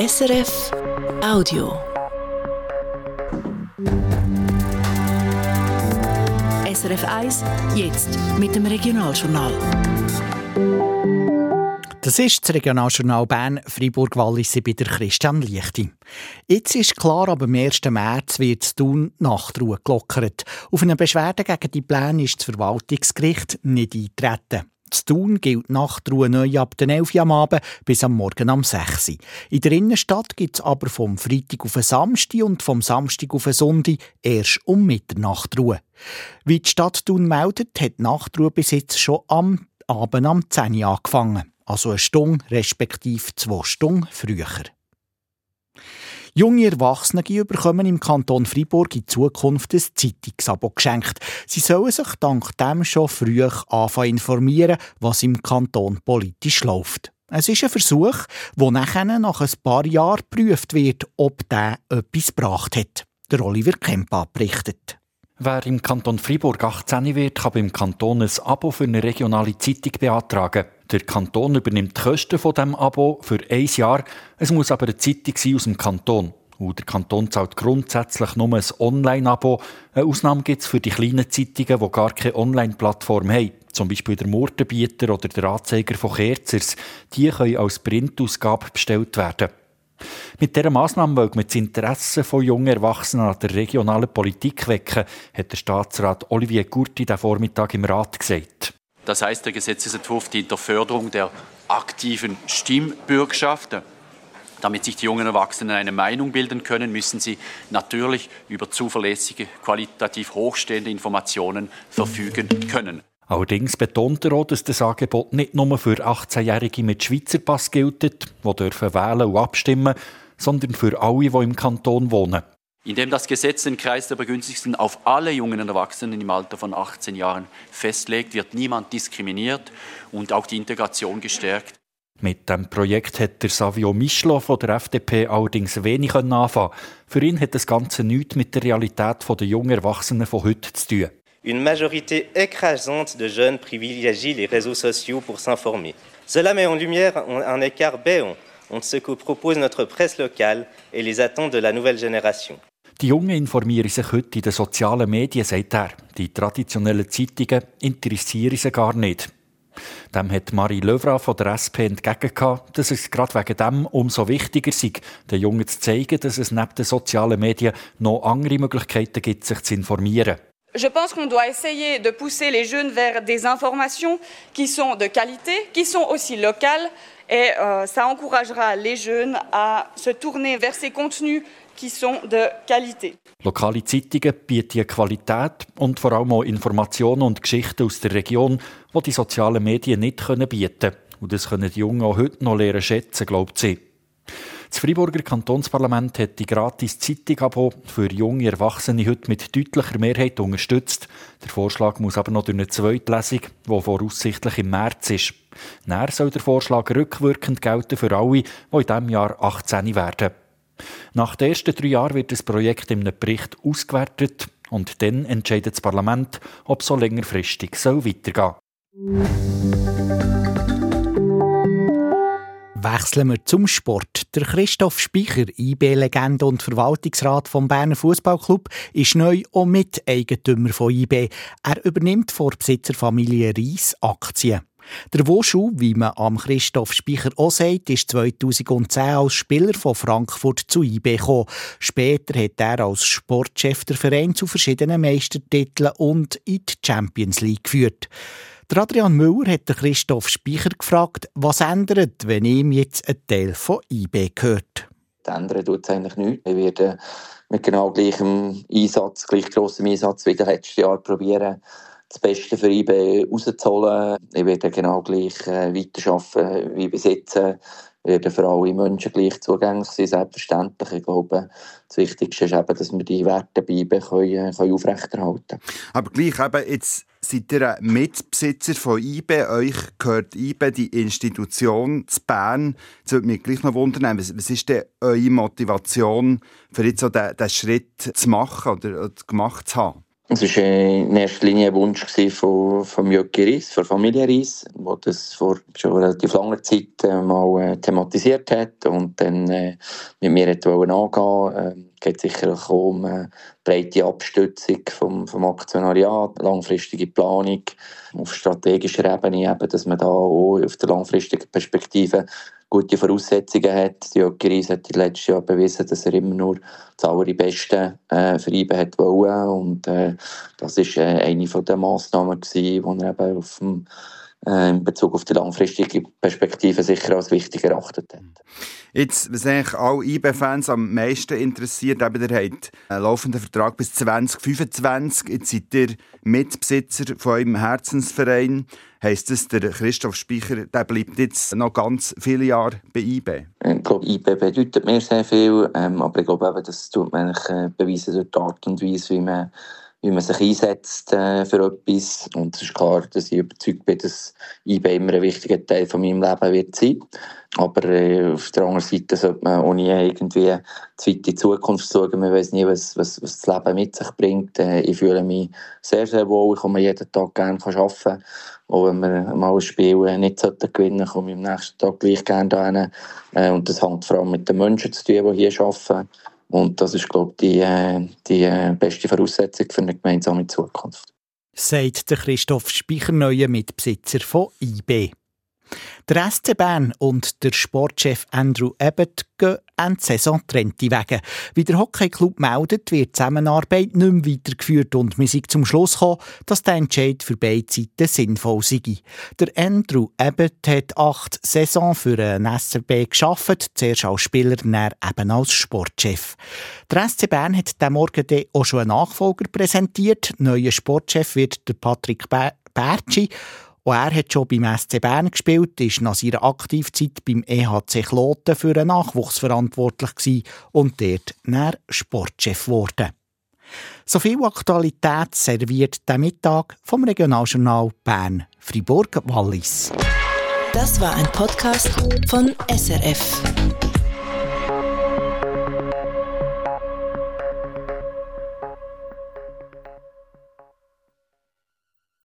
SRF Audio. SRF 1, jetzt mit dem Regionaljournal. Das ist das Regionaljournal Bern, Fribourg Wallis bei der Christian Lichti. Jetzt ist klar, ab dem 1. März wird Thun Nachtruhe gelockert. Auf eine Beschwerde gegen die Pläne ist das Verwaltungsgericht nicht eingetreten. Zu Thun gilt Nachtruhe neu ab den 11 Uhr am Abend bis am Morgen am 6 Uhr. In der Innenstadt gibt es aber vom Freitag auf den Samstag und vom Samstag auf den Sonntag erst um Mitternacht Ruhe. Wie die Stadt Thun meldet, hat die Nachtruhe bis jetzt schon am Abend am 10 Uhr angefangen also eine Stunde respektive zwei Stunden früher. Junge Erwachsene bekommen im Kanton Freiburg in Zukunft ein Zeitungsabo geschenkt. Sie sollen sich dank dem schon früh anfangen informieren, was im Kanton politisch läuft. Es ist ein Versuch, der nachher nach ein paar Jahren geprüft wird, ob der etwas gebracht hat. Der Oliver Kempa berichtet. Wer im Kanton Freiburg 18 wird, kann beim Kanton ein Abo für eine regionale Zeitung beantragen. Der Kanton übernimmt die Kosten von dem Abo für ein Jahr. Es muss aber eine Zeitung sein aus dem Kanton. Und der Kanton zahlt grundsätzlich nur ein Online-Abo. Eine Ausnahme gibt es für die kleinen Zeitungen, die gar keine Online-Plattform haben. Zum Beispiel der Murtenbieter oder der Anzeiger von Kerzers. Die können als Printausgabe bestellt werden. Mit dieser Massnahme wollen wir das Interesse von jungen Erwachsenen an der regionalen Politik wecken, hat der Staatsrat Olivier Gurti den Vormittag im Rat gesagt. Das heißt, der Gesetzesentwurf dient der Förderung der aktiven Stimmbürgschaft. Damit sich die jungen Erwachsenen eine Meinung bilden können, müssen sie natürlich über zuverlässige, qualitativ hochstehende Informationen verfügen können. Allerdings betont er auch, dass das Angebot nicht nur für 18-Jährige mit Schweizer Pass gilt, die dürfen wählen und abstimmen, sondern für alle, die im Kanton wohnen. Indem das Gesetz den Kreis der Begünstigten auf alle jungen Erwachsenen im Alter von 18 Jahren festlegt, wird niemand diskriminiert und auch die Integration gestärkt. Mit dem Projekt hat der Savio Michlo von der FDP allerdings wenig anfangen. Für ihn hat das Ganze nichts mit der Realität der jungen Erwachsenen von heute zu tun. Une majorité écrasante de jeunes privilégie les réseaux sociaux pour s'informer. Cela met en lumière un écart béant entre ce que propose notre presse locale et les attentes de la nouvelle génération. Die Jungen informieren sich heute in den sozialen Medien, sagt er. Die traditionellen Zeitungen interessieren sie gar nicht. Dem hat Marie Löwra von der SP entgegengehabt, dass es gerade wegen dem umso wichtiger sei, den Jungen zu zeigen, dass es neben den sozialen Medien noch andere Möglichkeiten gibt, sich zu informieren. Je pense qu'on doit essayer de pousser les jeunes vers des informations qui sont de qualité, qui sont aussi locales, et euh, ça encouragera les jeunes à se tourner vers ces contenus qui sont de qualité. Lokale Zeitungen bieten Qualität und vor allem auch Informationen und Geschichten aus der Region, die die sozialen Medien nicht bieten können. Und das können die Jungen auch heute noch lernen schätzen, glaubt sie. Das Freiburger Kantonsparlament hat die gratis Zeitung-Abo für junge Erwachsene heute mit deutlicher Mehrheit unterstützt. Der Vorschlag muss aber noch durch eine zweite Lesung, die voraussichtlich im März ist. Näher soll der Vorschlag rückwirkend gelten für alle, die in diesem Jahr 18 werden. Nach den ersten drei Jahren wird das Projekt in einem Bericht ausgewertet und dann entscheidet das Parlament, ob es so längerfristig weitergehen soll. Wechseln wir zum Sport. Der Christoph Speicher, IB-Legende und Verwaltungsrat vom Berner Fußballclub, ist neu auch Miteigentümer von IB. Er übernimmt vor Besitzerfamilie Reis Aktien. Der Woschu, wie man am Christoph Speicher auch sagt, ist 2010 als Spieler von Frankfurt zu IB gekommen. Später hat er als Sportchef der Verein zu verschiedenen Meistertiteln und in die Champions League geführt. Der Adrian Müller hat Christoph Speicher gefragt, was ändert, wenn ihm jetzt ein Teil von IB gehört. Ändern tut es eigentlich nichts. Wir werden mit genau gleichem Einsatz, gleich grossem Einsatz wie letztes Jahr probieren, das Beste für IB rauszuholen. Ich werde genau gleich äh, weiterarbeiten wie bis jetzt. Äh, werden für alle Menschen gleich zugänglich sein, selbstverständlich. Ich glaube, das Wichtigste ist eben, dass wir die Werte bei IBE können, können aufrechterhalten. Aber gleich eben, jetzt seid ihr Mitbesitzer von IBE, euch gehört IBE, die Institution zu Bern. Jetzt würde mich gleich noch wundern, was, ist denn eure Motivation, für jetzt so diesen Schritt zu machen oder gemacht zu haben? Es war in erster Linie ein Wunsch von, von Jöcki Reis, von Familie Reis, der das vor schon relativ langer Zeit äh, mal äh, thematisiert hat. Und dann äh, mit mir hat angehen Es äh, geht sicher auch um äh, breite Abstützung vom, vom Aktionariat, langfristige Planung auf strategischer Ebene, eben, dass man da auch auf der langfristigen Perspektive gute Voraussetzungen hat. Die Reis hat letztes Jahr bewiesen, dass er immer nur das Allerbeste äh, ihn hat wollen. Und äh, das war äh, eine der Massnahmen, die er eben auf dem in Bezug auf die langfristige Perspektive sicher als wichtig erachtet hat. Jetzt, was eigentlich alle IB-Fans am meisten interessiert, eben, ihr habt einen laufenden Vertrag bis 2025. Jetzt seid ihr Mitbesitzer von eurem Herzensverein. Heisst das, der Christoph Speicher der bleibt jetzt noch ganz viele Jahre bei IB? Ich glaube, IB bedeutet mir sehr viel, ähm, aber ich glaube, eben, das tut man eigentlich, äh, beweisen durch die Art und Weise, wie man wie man sich einsetzt äh, für etwas. Und es ist klar, dass ich überzeugt bin, dass eBay immer ein wichtiger Teil von meinem Leben wird sein. Aber äh, auf der anderen Seite sollte man auch nie irgendwie zu weit in die Zukunft schauen. Man weiß nie, was, was, was das Leben mit sich bringt. Äh, ich fühle mich sehr, sehr wohl. Ich komme jeden Tag gerne arbeiten. Auch wenn wir mal ein Spiel äh, nicht gewinnen sollten, komme ich am nächsten Tag gleich gerne dahin. Äh, und das hängt vor allem mit den Menschen zu tun, die hier arbeiten. Und das ist, glaube ich, die, äh, die äh, beste Voraussetzung für eine gemeinsame Zukunft. Sagt der Christoph neuer Mitbesitzer von IB. Der SC Bern und der Sportchef Andrew Abbott gehen Endsaison trennte Wege. Wie der Hockeyclub meldet, wird die Zusammenarbeit nicht mehr weitergeführt und wir sind zum Schluss gekommen, dass der Entscheid für beide Seiten sinnvoll sei. Der Andrew Abbott hat acht Saison für den SCB geschafft, zuerst als Spieler, dann eben als Sportchef. Der SC Bern hat diesen Morgen auch schon einen Nachfolger präsentiert. Neuer Sportchef wird der Patrick Bertschi. Auch er hat schon beim SC Bern gespielt, ist nach seiner Aktivzeit beim EHC Kloten für einen Nachwuchs verantwortlich und dort näher Sportchef geworden. So viel Aktualität serviert der Mittag vom Regionaljournal Bern Fribourg Wallis. Das war ein Podcast von SRF.